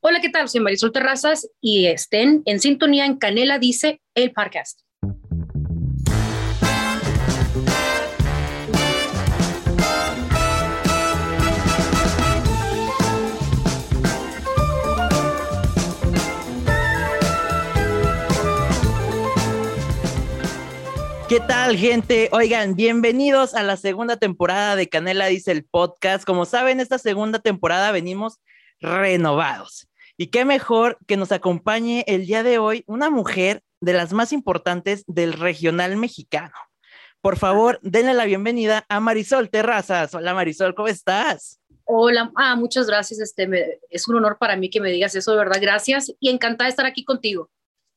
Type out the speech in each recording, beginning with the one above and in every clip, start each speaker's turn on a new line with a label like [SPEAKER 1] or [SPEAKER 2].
[SPEAKER 1] Hola, ¿qué tal? Soy Marisol Terrazas y estén en sintonía en Canela Dice, el podcast.
[SPEAKER 2] ¿Qué tal, gente? Oigan, bienvenidos a la segunda temporada de Canela Dice el podcast. Como saben, esta segunda temporada venimos renovados. Y qué mejor que nos acompañe el día de hoy una mujer de las más importantes del regional mexicano. Por favor, denle la bienvenida a Marisol Terrazas. Hola Marisol, ¿cómo estás?
[SPEAKER 1] Hola, ah, muchas gracias. Este, es un honor para mí que me digas eso, de verdad. Gracias y encantada de estar aquí contigo.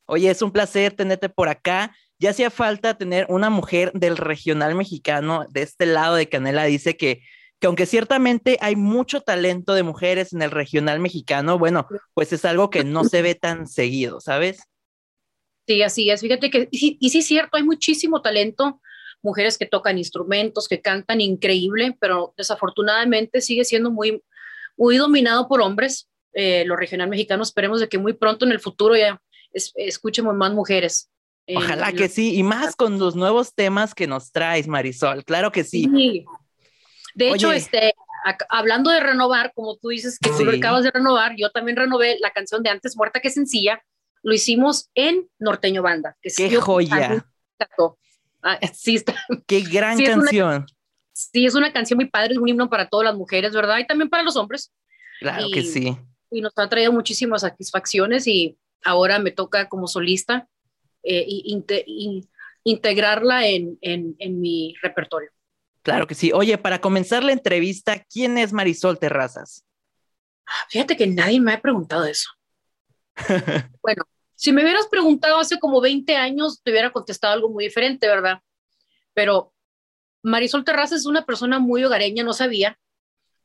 [SPEAKER 2] Oye, es un placer tenerte por acá ya hacía falta tener una mujer del regional mexicano de este lado de Canela. Dice que, que aunque ciertamente hay mucho talento de mujeres en el regional mexicano, bueno, pues es algo que no se ve tan seguido, ¿sabes?
[SPEAKER 1] Sí, así es. Fíjate que, y, y sí es cierto, hay muchísimo talento, mujeres que tocan instrumentos, que cantan increíble, pero desafortunadamente sigue siendo muy, muy dominado por hombres, eh, lo regional mexicano. Esperemos de que muy pronto en el futuro ya escuchemos más mujeres.
[SPEAKER 2] Ojalá que sí, y más con los nuevos temas que nos traes, Marisol, claro que sí.
[SPEAKER 1] De hecho, este, hablando de renovar, como tú dices que tú acabas de renovar, yo también renové la canción de Antes Muerta que Sencilla, lo hicimos en Norteño Banda.
[SPEAKER 2] Que ¡Qué joya!
[SPEAKER 1] Ah, sí está.
[SPEAKER 2] ¡Qué gran canción!
[SPEAKER 1] sí, es una canción muy padre, es un himno para todas las mujeres, ¿verdad? Y también para los hombres.
[SPEAKER 2] Claro que sí.
[SPEAKER 1] Y nos ha traído muchísimas satisfacciones y ahora me toca como solista eh, integrarla en, en, mi repertorio.
[SPEAKER 2] Claro que sí. Oye, para comenzar la entrevista, ¿quién es Marisol Terrazas?
[SPEAKER 1] Ah, fíjate que nadie me ha preguntado eso. bueno, si me hubieras preguntado hace como 20 años, te hubiera contestado algo muy diferente, ¿verdad? Pero Marisol Terrazas es una persona muy hogareña, no sabía.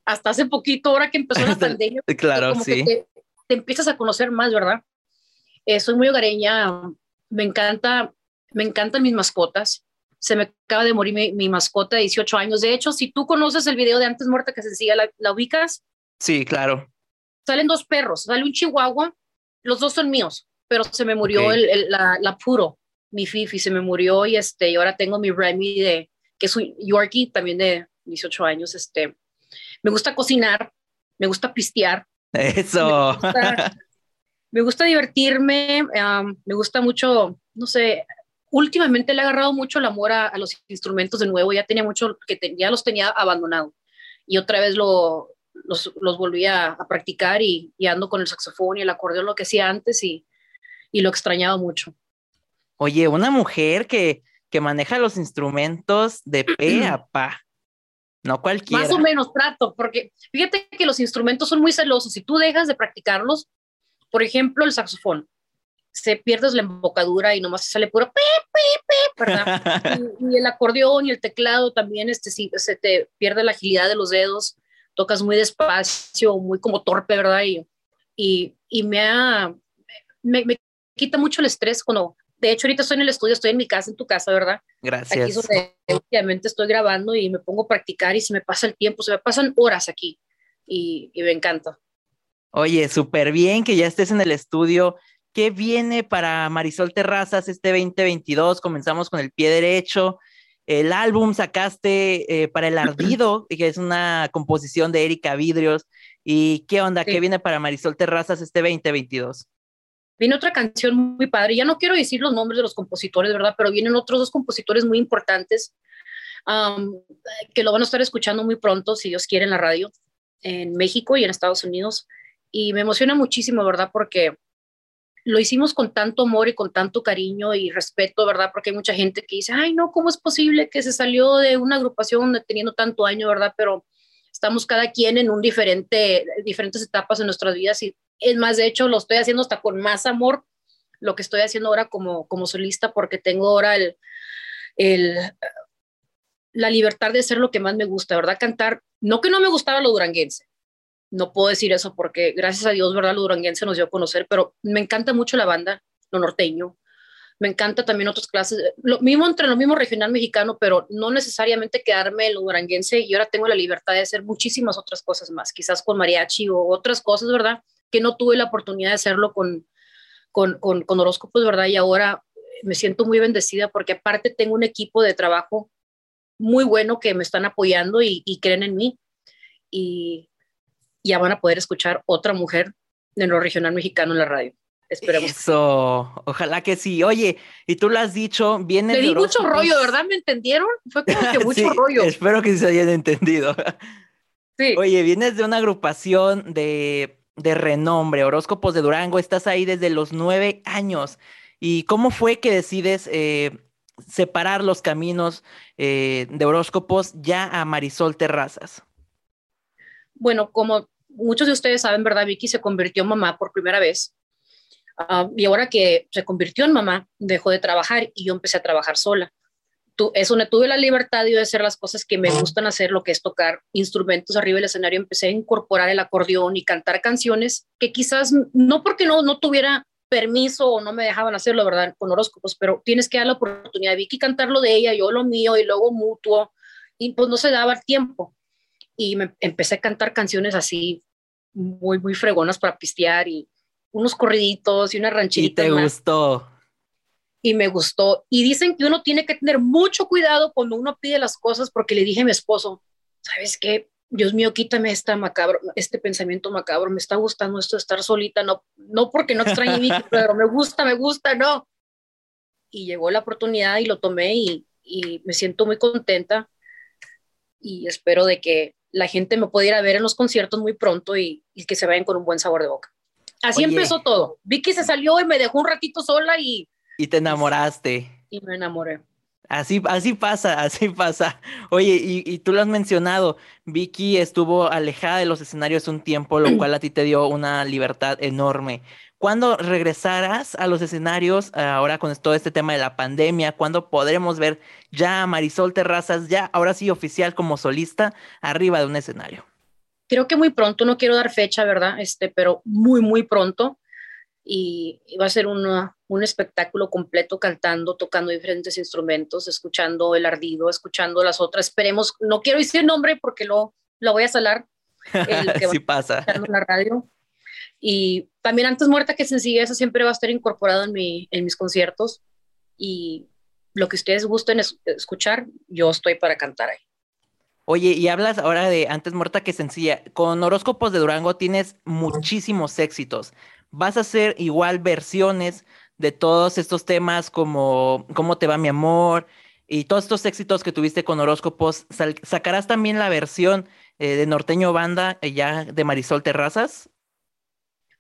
[SPEAKER 1] Hasta hace poquito, ahora que empezó la pandemia,
[SPEAKER 2] claro, sí.
[SPEAKER 1] te, empiezas a conocer más, ¿verdad? Eh, soy muy hogareña, me encanta, me encantan mis mascotas. Se me acaba de morir mi, mascota de 18 años. De hecho, si tú conoces el video de Antes Muerta que se ¿la, ¿la ubicas?
[SPEAKER 2] Sí, claro.
[SPEAKER 1] Salen dos perros, sale un chihuahua, los dos son míos, pero se me murió el, la, la, puro, mi Fifi, se me murió y, este, y ahora tengo mi Remy, de, que es un Yorkie, también de 18 años. Este, me gusta cocinar, me gusta pistear.
[SPEAKER 2] Eso.
[SPEAKER 1] me gusta divertirme, me gusta mucho, no sé, últimamente le he agarrado mucho el amor a, los instrumentos de nuevo, ya tenía mucho, que ya los tenía abandonado y otra vez lo, los, los volví a, practicar y, ando con el saxofón y el acordeón, lo que hacía antes y, y lo extrañaba mucho.
[SPEAKER 2] Oye, una mujer que, que maneja los instrumentos de pe a pa. No cualquiera.
[SPEAKER 1] Más o menos trato, porque fíjate que los instrumentos son muy celosos. Si tú dejas de practicarlos, por ejemplo, el saxofón. Se pierdes la embocadura y nomás sale puro pi, pi, ¿verdad? y, el acordeón y el teclado también, este, sí, se te pierde la agilidad de los dedos, tocas muy despacio, muy como torpe, ¿verdad? Y, y, y me, ha, me, me, quita mucho el estrés cuando, de hecho, ahorita estoy en el estudio, estoy en mi casa, en tu casa, ¿verdad?
[SPEAKER 2] Gracias.
[SPEAKER 1] Aquí donde estoy grabando y me pongo a practicar y se me pasa el tiempo, se me pasan horas aquí y, y me encanta.
[SPEAKER 2] Oye, súper bien que ya estés en el estudio. ¿Qué viene para Marisol Terrazas este 2022? Comenzamos con el pie derecho. El álbum sacaste eh, para El Ardido, que es una composición de Erika Vidrios. ¿Y qué onda? ¿Qué viene para Marisol Terrazas este 2022?
[SPEAKER 1] Viene otra canción muy padre. Ya no quiero decir los nombres de los compositores, ¿verdad? Pero vienen otros dos compositores muy importantes que lo van a estar escuchando muy pronto, si Dios quiere, en la radio, en México y en Estados Unidos y me emociona muchísimo, ¿verdad? Porque lo hicimos con tanto amor y con tanto cariño y respeto, ¿verdad? Porque hay mucha gente que dice, ay, no, ¿cómo es posible que se salió de una agrupación teniendo tanto año, ¿verdad? Pero estamos cada quien en un diferente, diferentes etapas en nuestras vidas y es más, de hecho, lo estoy haciendo hasta con más amor lo que estoy haciendo ahora como, como solista porque tengo ahora el, el, la libertad de hacer lo que más me gusta, ¿verdad? Cantar, no que no me gustaba lo duranguense, no puedo decir eso porque gracias a Dios, ¿verdad? Duranguense nos dio a conocer, pero me encanta mucho la banda, lo norteño. Me encanta también otras clases, lo mismo entre lo mismo regional mexicano, pero no necesariamente quedarme en lo duranguense y ahora tengo la libertad de hacer muchísimas otras cosas más, quizás con mariachi o otras cosas, ¿verdad? que no tuve la oportunidad de hacerlo con, con, con, con horóscopos, ¿verdad? Y ahora me siento muy bendecida porque aparte tengo un equipo de trabajo muy bueno que me están apoyando y creen en mí. Y ya van a poder escuchar otra mujer de lo regional mexicano en la radio. Esperemos.
[SPEAKER 2] Eso, ojalá que sí. Oye, y tú lo has dicho, viene.
[SPEAKER 1] Le di mucho rollo, ¿verdad? ¿Me entendieron? Fue como que mucho rollo.
[SPEAKER 2] Espero que se hayan entendido. Sí. Oye, vienes de una agrupación de, de renombre, Horóscopos de Durango, estás ahí desde los nueve años. ¿Y cómo fue que decides eh, separar los caminos eh, de horóscopos ya a Marisol Terrazas?
[SPEAKER 1] Bueno, como muchos de ustedes saben, ¿verdad? Vicky se convirtió en mamá por primera vez. Uh, y ahora que se convirtió en mamá, dejó de trabajar y yo empecé a trabajar sola. Tú, es donde tuve la libertad de hacer las cosas que me gustan hacer, lo que es tocar instrumentos arriba del escenario. Empecé a incorporar el acordeón y cantar canciones que quizás no porque no, no tuviera permiso o no me dejaban hacerlo, ¿verdad? Con horóscopos, pero tienes que dar la oportunidad. Vicky cantarlo de ella, yo lo mío y luego mutuo. Y pues no se daba el tiempo. Y me empecé a cantar canciones así muy, muy fregonas para pistear y unos corriditos y una rancherita.
[SPEAKER 2] Y te gustó.
[SPEAKER 1] Y me gustó. Y dicen que uno tiene que tener mucho cuidado cuando uno pide las cosas porque le dije a mi esposo, ¿sabes qué? Dios mío, quítame esta macabro, este pensamiento macabro, me está gustando esto de estar solita, no, no porque no extrañe mí, pero me gusta, me gusta, no. Y llegó la oportunidad y lo tomé y, y me siento muy contenta y espero de que la gente me pudiera ver en los conciertos muy pronto y, y que se vayan con un buen sabor de boca. Así empezó todo. Vicky se salió y me dejó un ratito sola y...
[SPEAKER 2] Y te enamoraste.
[SPEAKER 1] Y me enamoré.
[SPEAKER 2] Así, así pasa, así pasa. Oye, y, y, tú lo has mencionado, Vicky estuvo alejada de los escenarios un tiempo, lo cual a ti te dio una libertad enorme. ¿Cuándo regresarás a los escenarios ahora con todo este tema de la pandemia? ¿Cuándo podremos ver ya a Marisol Terrazas, ya ahora sí oficial como solista, arriba de un escenario?
[SPEAKER 1] Creo que muy pronto, no quiero dar fecha, ¿verdad? Este, pero muy, muy pronto. Y, va a ser una, un espectáculo completo cantando, tocando diferentes instrumentos, escuchando el ardido, escuchando las otras. Esperemos, no quiero decir nombre porque lo, lo voy a salar.
[SPEAKER 2] El que sí pasa.
[SPEAKER 1] En la radio y también Antes Muerta que Sencilla, eso siempre va a estar incorporado en, mi, en mis conciertos. Y lo que ustedes gusten escuchar, yo estoy para cantar ahí.
[SPEAKER 2] Oye, y hablas ahora de Antes Muerta que Sencilla. Con Horóscopos de Durango tienes muchísimos éxitos. Vas a hacer igual versiones de todos estos temas como ¿Cómo te va mi amor? Y todos estos éxitos que tuviste con Horóscopos. ¿Sacarás también la versión eh, de Norteño Banda eh, ya de Marisol Terrazas?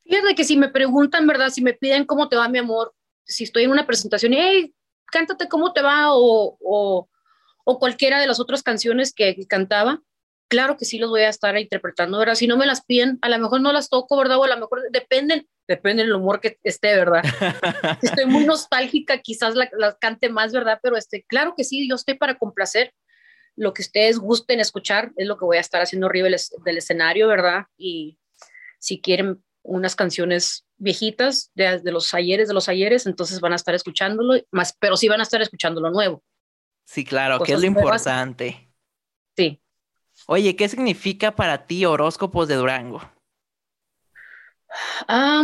[SPEAKER 1] Fíjate que si me preguntan, ¿verdad? Si me piden cómo te va, mi amor, si estoy en una presentación y, hey, cántate cómo te va o, o, o cualquiera de las otras canciones que, cantaba, claro que sí los voy a estar interpretando, ¿verdad? Si no me las piden, a lo mejor no las toco, ¿verdad? O a lo mejor dependen, depende del humor que esté, ¿verdad? si estoy muy nostálgica, quizás las la cante más, ¿verdad? Pero este, claro que sí, yo estoy para complacer. Lo que ustedes gusten escuchar es lo que voy a estar haciendo arriba del escenario, ¿verdad? Y si quieren unas canciones viejitas de, de, los ayeres, de los ayeres, entonces van a estar escuchándolo, más, pero sí van a estar escuchando lo nuevo.
[SPEAKER 2] Sí, claro, que es lo importante.
[SPEAKER 1] Sí.
[SPEAKER 2] Oye, ¿qué significa para ti horóscopos de Durango?
[SPEAKER 1] Ah,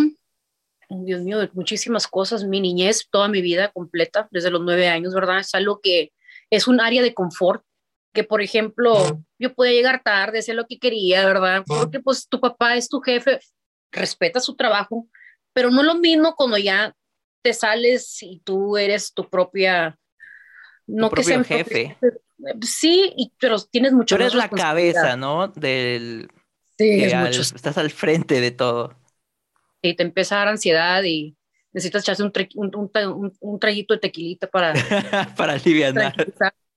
[SPEAKER 1] Dios mío, muchísimas cosas. Mi niñez, toda mi vida completa, desde los nueve años, ¿verdad? Es algo que es un área de confort que por ejemplo yo podía llegar tarde, hacer lo que quería, ¿verdad? Porque pues tu papá es tu jefe, respeta su trabajo, pero no lo mismo cuando ya te sales y tú eres tu propia,
[SPEAKER 2] no que sea jefe.
[SPEAKER 1] sí, y, pero tienes mucho.
[SPEAKER 2] Tú eres la cabeza, ¿no? Del. Sí, estás al frente de todo.
[SPEAKER 1] Y te empieza a dar ansiedad y necesitas echarse un, un, un, traguito de tequilita para.
[SPEAKER 2] para aliviar.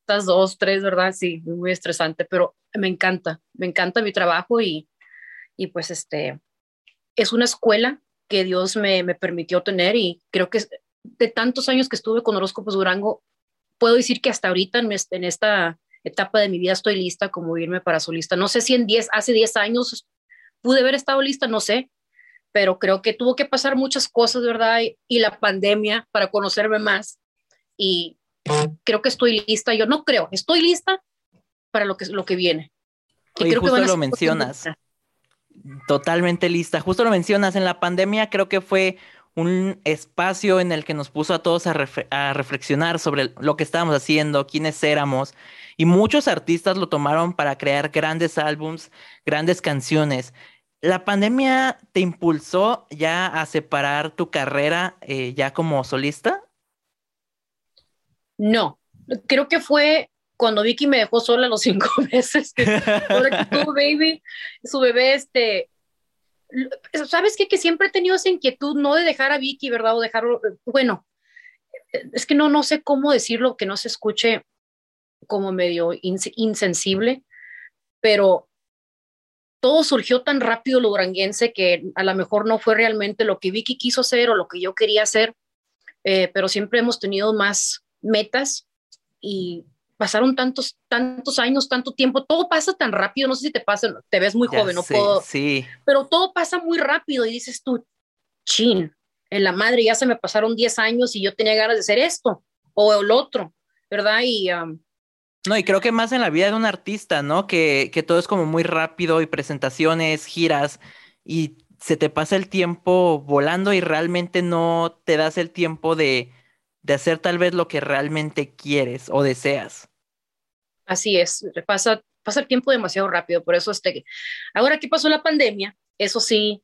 [SPEAKER 1] Estas dos, tres, ¿verdad? Sí, muy estresante, pero me encanta, me encanta mi trabajo y, y pues este, es una escuela que Dios me, permitió tener y creo que de tantos años que estuve con Horóscopos Durango, puedo decir que hasta ahorita en, esta etapa de mi vida estoy lista como irme para solista. No sé si en 10, hace 10 años pude haber estado lista, no sé, pero creo que tuvo que pasar muchas cosas, ¿verdad? Y, la pandemia para conocerme más. Y creo que estoy lista. Yo no creo, estoy lista para lo que, lo que viene.
[SPEAKER 2] Y creo que lo mencionas Totalmente lista. Justo lo mencionas, en la pandemia creo que fue un espacio en el que nos puso a todos a, reflexionar sobre lo que estábamos haciendo, quiénes éramos, y muchos artistas lo tomaron para crear grandes álbums, grandes canciones. ¿La pandemia te impulsó ya a separar tu carrera eh, ya como solista?
[SPEAKER 1] No, creo que fue cuando Vicky me dejó sola los cinco meses. baby, su bebé, este, ¿sabes qué? Que siempre he tenido esa inquietud, no de dejar a Vicky, ¿verdad? O dejarlo, bueno, es que no, no sé cómo decirlo, que no se escuche como medio insensible, pero todo surgió tan rápido lo duranguense que a lo mejor no fue realmente lo que Vicky quiso hacer o lo que yo quería hacer, eh, pero siempre hemos tenido más metas y pasaron tantos, tantos años, tanto tiempo, todo pasa tan rápido, no sé si te pasa, te ves muy joven, no puedo,
[SPEAKER 2] sí.
[SPEAKER 1] pero todo pasa muy rápido y dices tú, chin, en la madre ya se me pasaron 10 años y yo tenía ganas de hacer esto o el otro, ¿verdad? Y...
[SPEAKER 2] no, y creo que más en la vida de un artista, ¿no? Que, que todo es como muy rápido y presentaciones, giras, y se te pasa el tiempo volando y realmente no te das el tiempo de, de hacer tal vez lo que realmente quieres o deseas.
[SPEAKER 1] Así es, pasa, pasa el tiempo demasiado rápido, por eso este, ahora que pasó la pandemia, eso sí,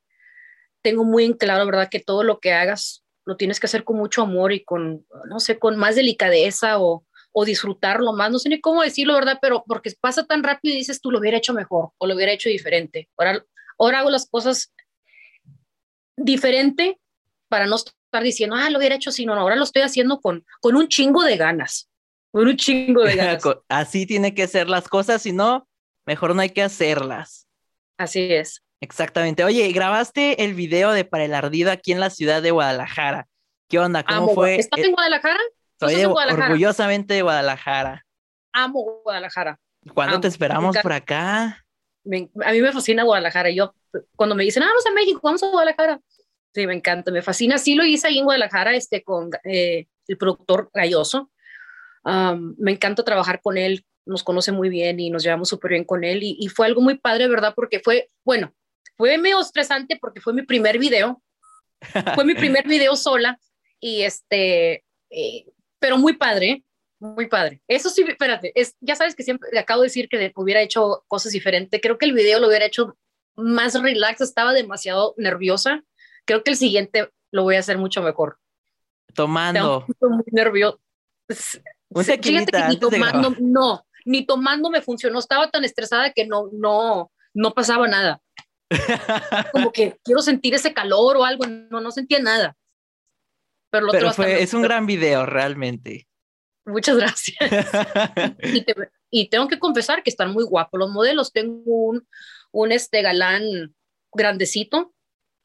[SPEAKER 1] tengo muy en claro, ¿verdad? Que todo lo que hagas lo tienes que hacer con mucho amor y con, no sé, con más delicadeza o, o disfrutarlo más, no sé ni cómo decirlo, ¿verdad? Pero porque pasa tan rápido y dices, tú lo hubiera hecho mejor o lo hubiera hecho diferente. Ahora, ahora hago las cosas diferente para no estar diciendo, ah, lo hubiera hecho así, no, ahora lo estoy haciendo con, con un chingo de ganas, con un chingo de ganas.
[SPEAKER 2] así tiene que ser las cosas, si no, mejor no hay que hacerlas.
[SPEAKER 1] Así es.
[SPEAKER 2] Exactamente. Oye, grabaste el video de Para el Ardido aquí en la ciudad de Guadalajara. ¿Qué onda? ¿Cómo fue?
[SPEAKER 1] ¿Estás en Guadalajara?
[SPEAKER 2] Soy orgullosamente de Guadalajara.
[SPEAKER 1] Amo Guadalajara.
[SPEAKER 2] ¿Cuándo te esperamos por acá? a
[SPEAKER 1] mí me fascina Guadalajara. Yo, cuando me dicen, ah, vamos a México, vamos a Guadalajara. Sí, me encanta, me fascina. Sí lo hice ahí en Guadalajara este, con eh, el productor Galloso. me encanta trabajar con él, nos conoce muy bien y nos llevamos súper bien con él. Y, fue algo muy padre, ¿verdad? Porque fue, bueno, fue medio estresante porque fue mi primer video. fue mi primer video sola. Y este, eh, pero muy padre, muy padre. Eso sí, espérate, es, ya sabes que siempre acabo de decir que hubiera hecho cosas diferentes. Creo que el video lo hubiera hecho más relax, estaba demasiado nerviosa creo que el siguiente lo voy a hacer mucho mejor.
[SPEAKER 2] Tomando.
[SPEAKER 1] muy nervioso. ni tomando, no, ni tomando me funcionó. Estaba tan estresada que no, no, no pasaba nada. Como que quiero sentir ese calor o algo, no, no sentía nada.
[SPEAKER 2] Pero, lo Pero fue, es un gran video, realmente.
[SPEAKER 1] Muchas gracias. y, y, tengo que confesar que están muy guapos los modelos. Tengo un, un este galán grandecito,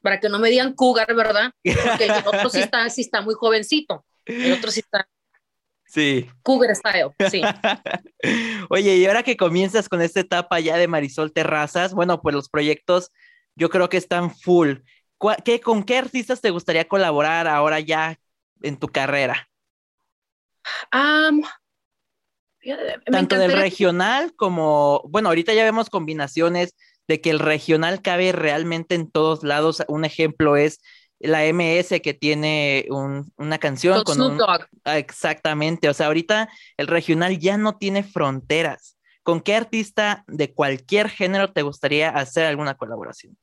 [SPEAKER 1] para que no me digan cougar, ¿verdad? Porque el otro sí está, sí está muy jovencito, el otro sí está
[SPEAKER 2] Sí.
[SPEAKER 1] Cougar style, sí.
[SPEAKER 2] Oye, y ahora que comienzas con esta etapa ya de Marisol Terrazas, bueno, pues los proyectos yo creo que están full. ¿Qué, ¿Con qué artistas te gustaría colaborar ahora ya en tu carrera? Tanto del regional como, bueno, ahorita ya vemos combinaciones de que el regional cabe realmente en todos lados. Un ejemplo es la MS que tiene una canción con, un, ah, exactamente, o sea, ahorita el regional ya no tiene fronteras. ¿Con qué artista de cualquier género te gustaría hacer alguna colaboración?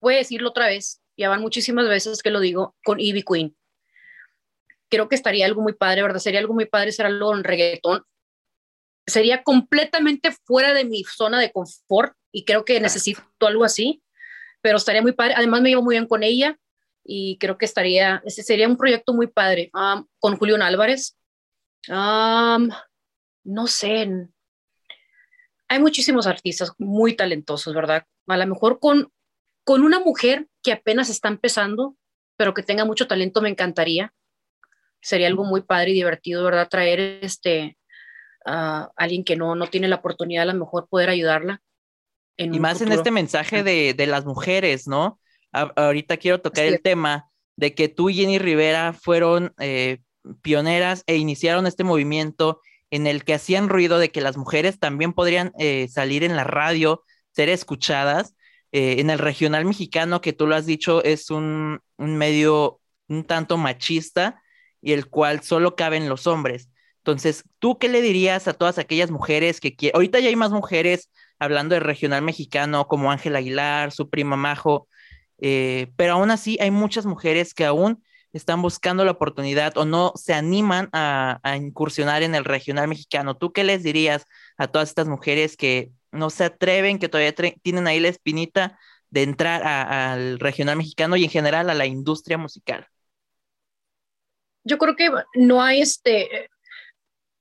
[SPEAKER 1] Voy a decirlo otra vez, ya van muchísimas veces que lo digo, con Ivy Queen. Creo que estaría algo muy padre, ¿verdad? Sería algo muy padre ser algo en reggaetón. Sería completamente fuera de mi zona de confort, y creo que necesito algo así, pero estaría muy padre. Además me llevo muy bien con ella y creo que estaría, ese sería un proyecto muy padre. con Julián Álvarez. no sé, hay muchísimos artistas muy talentosos, ¿verdad? A lo mejor con, con una mujer que apenas está empezando, pero que tenga mucho talento, me encantaría. Sería algo muy padre y divertido, ¿verdad? Traer este, a alguien que no, no tiene la oportunidad, a lo mejor poder ayudarla
[SPEAKER 2] y más en este mensaje de, de las mujeres, ¿no? ahorita quiero tocar el tema de que tú y Jenny Rivera fueron eh, pioneras e iniciaron este movimiento en el que hacían ruido de que las mujeres también podrían eh, salir en la radio, ser escuchadas. eh, en el regional mexicano, que tú lo has dicho, es un, un medio un tanto machista y el cual solo caben los hombres. Entonces, ¿tú qué le dirías a todas aquellas mujeres que quieren? Ahorita ya hay más mujeres hablando de regional mexicano, como Ángel Aguilar, su prima Majo, eh, pero aún así hay muchas mujeres que aún están buscando la oportunidad o no se animan a, incursionar en el regional mexicano. ¿Tú qué les dirías a todas estas mujeres que no se atreven, que todavía tienen ahí la espinita de entrar al regional mexicano y en general a la industria musical?
[SPEAKER 1] Yo creo que no hay este,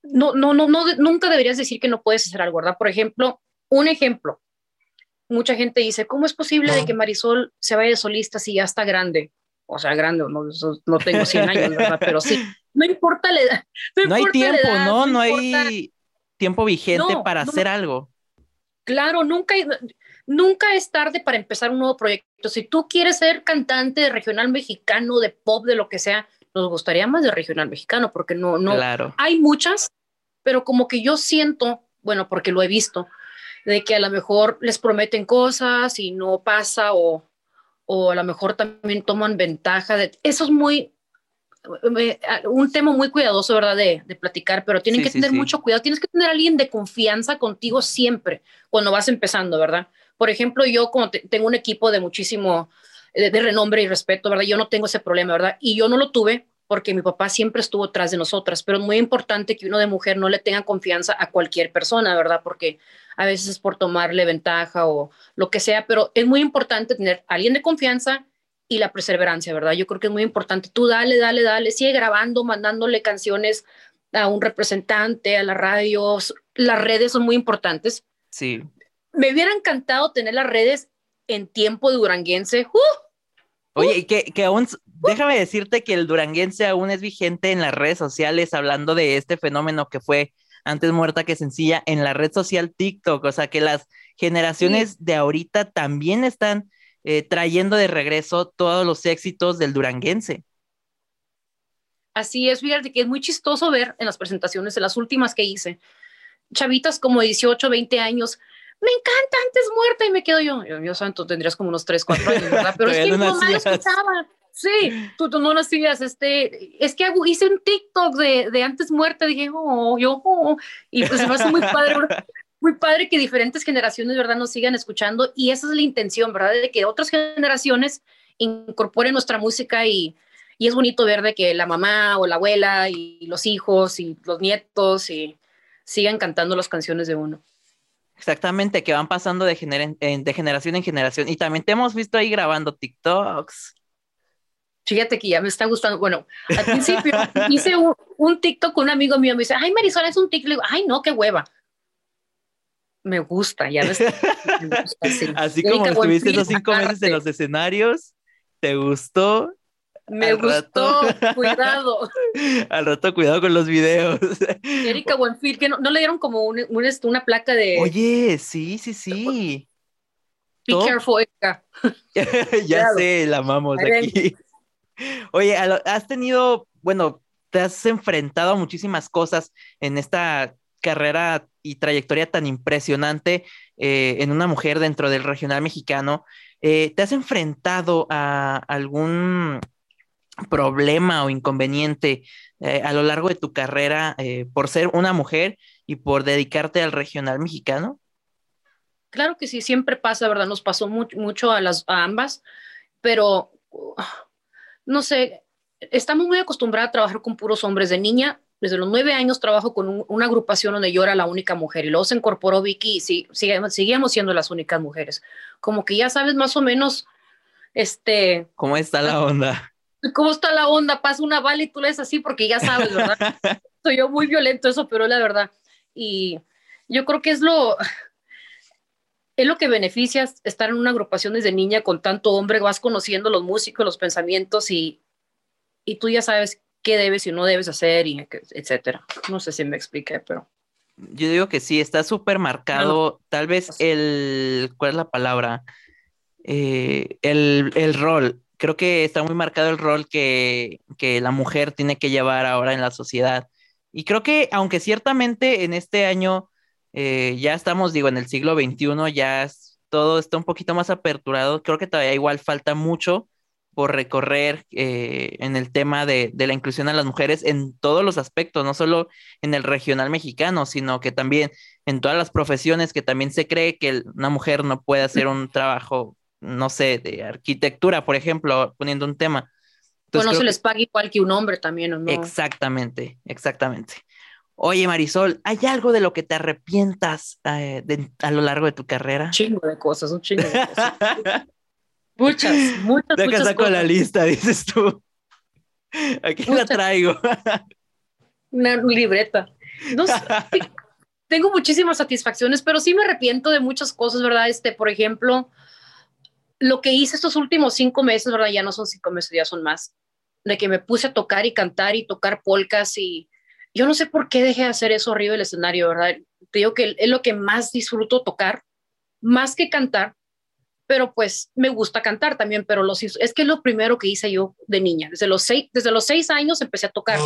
[SPEAKER 1] no, no, no, nunca deberías decir que no puedes hacer algo, ¿verdad? Por ejemplo, un ejemplo. Mucha gente dice, ¿cómo es posible de que Marisol se vaya de solista si ya está grande? O sea, grande, no, no tengo 100 años, ¿verdad? Pero sí, no importa la edad.
[SPEAKER 2] No, hay tiempo, ¿no? No, hay tiempo vigente para hacer algo.
[SPEAKER 1] Claro, nunca, nunca es tarde para empezar un nuevo proyecto. Si tú quieres ser cantante de regional mexicano, de pop, de lo que sea, nos gustaría más de regional mexicano, porque no, no, hay muchas, pero como que yo siento, bueno, porque lo he visto, de que a lo mejor les prometen cosas y no pasa o, o a lo mejor también toman ventaja de eso es muy un tema muy cuidadoso, ¿verdad? De, de platicar, pero tienen que tener mucho cuidado. Tienes que tener a alguien de confianza contigo siempre cuando vas empezando, ¿verdad? Por ejemplo, yo como tengo un equipo de muchísimo de, renombre y respeto, ¿verdad? Yo no tengo ese problema, ¿verdad? Y yo no lo tuve porque mi papá siempre estuvo atrás de nosotras, pero es muy importante que uno de mujer no le tenga confianza a cualquier persona, ¿verdad? Porque a veces es por tomarle ventaja o lo que sea, pero es muy importante tener a alguien de confianza y la perseverancia, ¿verdad? Yo creo que es muy importante. Tú dale, dale, dale, sigue grabando, mandándole canciones a un representante, a la radio. Las redes son muy importantes.
[SPEAKER 2] Sí.
[SPEAKER 1] Me hubiera encantado tener las redes en tiempo duranguense. ¡Uh!
[SPEAKER 2] Oye, que, que aún, déjame decirte que el duranguense aún es vigente en las redes sociales hablando de este fenómeno que fue antes muerta que sencilla en la red social TikTok. O sea, que las generaciones de ahorita también están eh, trayendo de regreso todos los éxitos del duranguense.
[SPEAKER 1] Así es, fíjate que es muy chistoso ver en las presentaciones, de las últimas que hice, chavitas como 18, 20 años, me encanta antes muerta y me quedo yo, Dios santo, tendrías como unos 3, 4 años, ¿verdad? Pero es que mi mamá lo escuchaba. Sí, tú, tú no nacías, este, es que hice un TikTok de, de antes muerta, dije, oh, yo, oh, y pues me hace muy padre, muy padre que diferentes generaciones, ¿verdad?, nos sigan escuchando y esa es la intención, ¿verdad?, de que otras generaciones incorporen nuestra música y, y es bonito ver de que la mamá o la abuela y los hijos y los nietos y sigan cantando las canciones de uno.
[SPEAKER 2] Exactamente, que van pasando de, de generación en generación. Y también te hemos visto ahí grabando TikToks.
[SPEAKER 1] Fíjate que ya me está gustando. Bueno, al principio hice un, TikTok con un amigo mío. Me dice, ay, Marisol, es un TikTok. Le digo, ay, no, qué hueva. Me gusta, ya ves.
[SPEAKER 2] Así como estuviste esos cinco meses en los escenarios, ¿te gustó?
[SPEAKER 1] Me gustó, cuidado.
[SPEAKER 2] Al rato, cuidado con los videos.
[SPEAKER 1] Erika Buenfil, que no, le dieron como este, una placa de.
[SPEAKER 2] Oye, sí, sí, sí.
[SPEAKER 1] Be careful, Erika.
[SPEAKER 2] ya sé, la amamos aquí. Oye, has tenido, bueno, te has enfrentado a muchísimas cosas en esta carrera y trayectoria tan impresionante eh, en una mujer dentro del regional mexicano. Eh, ¿Te has enfrentado a algún problema o inconveniente eh, a lo largo de tu carrera por ser una mujer y por dedicarte al regional mexicano?
[SPEAKER 1] Claro que sí, siempre pasa, ¿verdad? Nos pasó mucho a las ambas, pero no sé, estamos muy acostumbrados a trabajar con puros hombres de niña. Desde los nueve años trabajo con una agrupación donde yo era la única mujer y luego se incorporó Vicky y sí, seguíamos siendo las únicas mujeres. Como que ya sabes más o menos, este...
[SPEAKER 2] ¿Cómo está la onda?
[SPEAKER 1] ¿Cómo está la onda? Pasa una bala y tú lees así porque ya sabes, ¿verdad? Soy yo muy violento eso, pero la verdad. Y yo creo que es lo, es lo que beneficia estar en una agrupación desde niña con tanto hombre, vas conociendo los músicos, los pensamientos y, y tú ya sabes qué debes y no debes hacer, y etcétera. No sé si me expliqué, pero.
[SPEAKER 2] Yo digo que sí, está súper marcado, tal vez el, ¿cuál es la palabra? Eh, el, el rol, creo que está muy marcado el rol que, la mujer tiene que llevar ahora en la sociedad. Y creo que, aunque ciertamente en este año eh, ya estamos, digo, en el siglo XXI, ya todo está un poquito más aperturado. Creo que todavía igual falta mucho por recorrer eh, en el tema de, de, la inclusión a las mujeres en todos los aspectos, no solo en el regional mexicano, sino que también en todas las profesiones que también se cree que una mujer no puede hacer un trabajo, no sé, de arquitectura, por ejemplo, poniendo un tema.
[SPEAKER 1] Entonces, bueno, se les paga igual que un hombre también, ¿no?
[SPEAKER 2] Exactamente, exactamente. Oye, Marisol, ¿hay algo de lo que te arrepientas eh, a lo largo de tu carrera? Un
[SPEAKER 1] chingo de cosas, un chingo de cosas. muchas, muchas,
[SPEAKER 2] Deja
[SPEAKER 1] muchas
[SPEAKER 2] saco la lista, dices tú. Aquí la traigo.
[SPEAKER 1] Una libreta. No sé, tengo muchísimas satisfacciones, pero sí me arrepiento de muchas cosas, ¿verdad? Este, por ejemplo, lo que hice estos últimos cinco meses, ¿verdad? Ya no son cinco meses, ya son más. De que me puse a tocar y cantar y tocar polcas y yo no sé por qué dejé de hacer eso arriba del escenario, ¿verdad? Te digo que es lo que más disfruto tocar, más que cantar, pero pues me gusta cantar también, pero los, es que es lo primero que hice yo de niña. Desde los seis, desde los seis años empecé a tocar.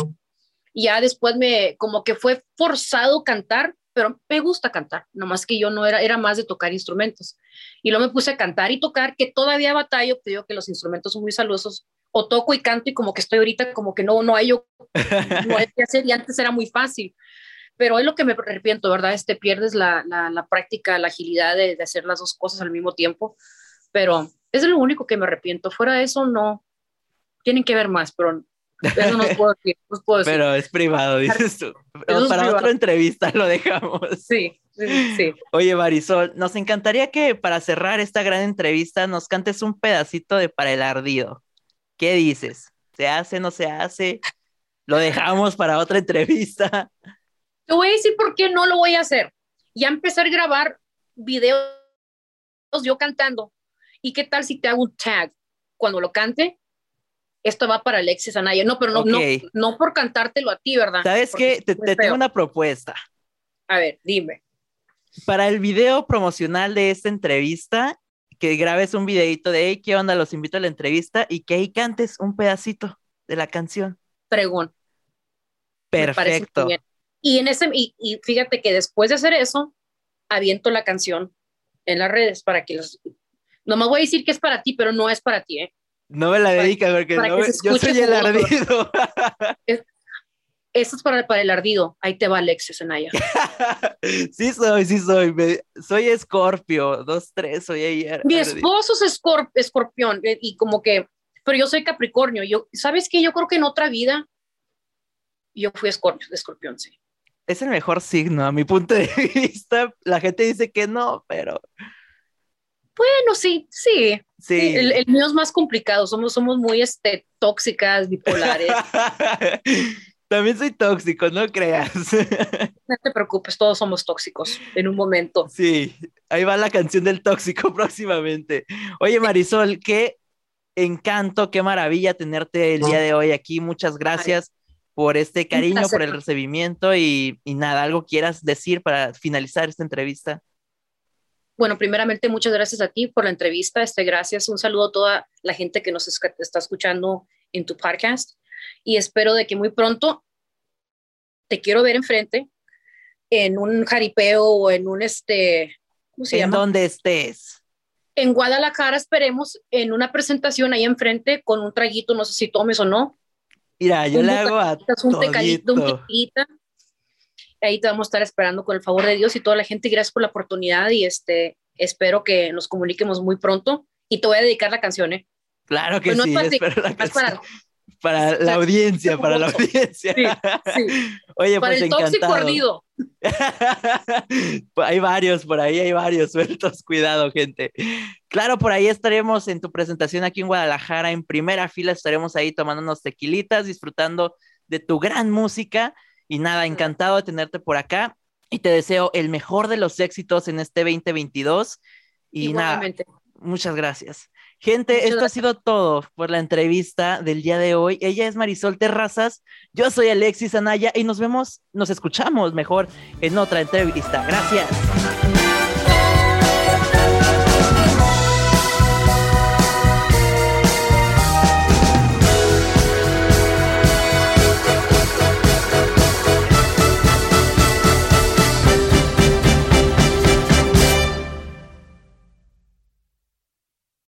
[SPEAKER 1] Y ya después me, como que fue forzado cantar, pero me gusta cantar, nomás que yo no era, era más de tocar instrumentos. Y luego me puse a cantar y tocar, que todavía batallo, te digo que los instrumentos son muy saludosos, o toco y canto y como que estoy ahorita como que no, no hay yo, no hay que hacer y antes era muy fácil. Pero es lo que me arrepiento, ¿verdad? Este, pierdes la, la, la práctica, la agilidad de, de, hacer las dos cosas al mismo tiempo. Pero es lo único que me arrepiento. Fuera de eso, no. Tienen que ver más, pero eso no puedo decir. No puedo decir.
[SPEAKER 2] Pero es privado, dices tú. Para otra entrevista lo dejamos.
[SPEAKER 1] Sí, sí, sí.
[SPEAKER 2] Oye, Marisol, nos encantaría que para cerrar esta gran entrevista nos cantes un pedacito de Para el Ardido. ¿Qué dices? ¿Se hace, no se hace? ¿Lo dejamos para otra entrevista?
[SPEAKER 1] Te voy a decir por qué no lo voy a hacer. Ya empezar a grabar videos yo cantando. ¿Y qué tal si te hago un tag cuando lo cante? Esto va para Alexis Anaya. No, pero no, okay. no, no, por cantártelo a ti, ¿verdad?
[SPEAKER 2] ¿Sabes qué? Te, te tengo una propuesta.
[SPEAKER 1] A ver, dime.
[SPEAKER 2] Para el video promocional de esta entrevista, que grabes un videito de, hey, ¿qué onda? Los invito a la entrevista y que ahí cantes un pedacito de la canción.
[SPEAKER 1] Pregón.
[SPEAKER 2] Perfecto.
[SPEAKER 1] Y en ese, y, y, fíjate que después de hacer eso, aviento la canción en las redes para que los. No me voy a decir que es para ti, pero no es para ti, ¿eh?
[SPEAKER 2] No me la dedicas porque no, yo soy el ardido.
[SPEAKER 1] Es, eso es para, para, el ardido. Ahí te va Alexis Anaya.
[SPEAKER 2] sí soy, sí soy. Me, soy escorpio. Dos, tres, soy ahí.
[SPEAKER 1] Mi esposo es escorp, escorpión eh, y como que, pero yo soy capricornio. Yo, ¿Sabes qué? Yo creo que en otra vida yo fui escorpio, escorpión, sí.
[SPEAKER 2] Es el mejor signo, a mi punto de vista. La gente dice que no, pero...
[SPEAKER 1] Bueno, sí, sí. sí. El, el, mío es más complicado. Somos, somos muy este, tóxicas, bipolares.
[SPEAKER 2] También soy tóxico, no creas.
[SPEAKER 1] No te preocupes, todos somos tóxicos en un momento.
[SPEAKER 2] Sí, ahí va la canción del tóxico próximamente. Oye, Marisol, qué encanto, qué maravilla tenerte el día de hoy aquí. Muchas gracias por este cariño, por el recibimiento y, y nada, algo quieras decir para finalizar esta entrevista.
[SPEAKER 1] Bueno, primeramente, muchas gracias a ti por la entrevista. Este, gracias. Un saludo a toda la gente que nos está escuchando en tu podcast. Y espero de que muy pronto te quiero ver enfrente en un jaripeo o en un este.
[SPEAKER 2] ¿Cómo se en llama? donde estés.
[SPEAKER 1] En Guadalajara esperemos en una presentación ahí enfrente con un traguito, no sé si tomes o no.
[SPEAKER 2] Mira, yo un le hago a
[SPEAKER 1] un tecalito, un ahí te vamos a estar esperando con el favor de Dios y toda la gente. Gracias por la oportunidad y este, espero que nos comuniquemos muy pronto y te voy a dedicar la canción, ¿eh?
[SPEAKER 2] Claro que pues no sí, es para, la canción. Para, para, la audiencia, para la audiencia.
[SPEAKER 1] Sí, sí.
[SPEAKER 2] Oye,
[SPEAKER 1] para
[SPEAKER 2] pues
[SPEAKER 1] el tóxico ardido.
[SPEAKER 2] hay varios, por ahí hay varios sueltos, cuidado, gente. Claro, por ahí estaremos en tu presentación aquí en Guadalajara, en primera fila estaremos ahí tomando unos tequilitas, disfrutando de tu gran música y nada, encantado de tenerte por acá y te deseo el mejor de los éxitos en este 2022. Y nada, muchas gracias. Gente, muchas esto gracias. ha sido todo por la entrevista del día de hoy. Ella es Marisol Terrazas, yo soy Alexis Anaya y nos vemos, nos escuchamos mejor en otra entrevista. Gracias.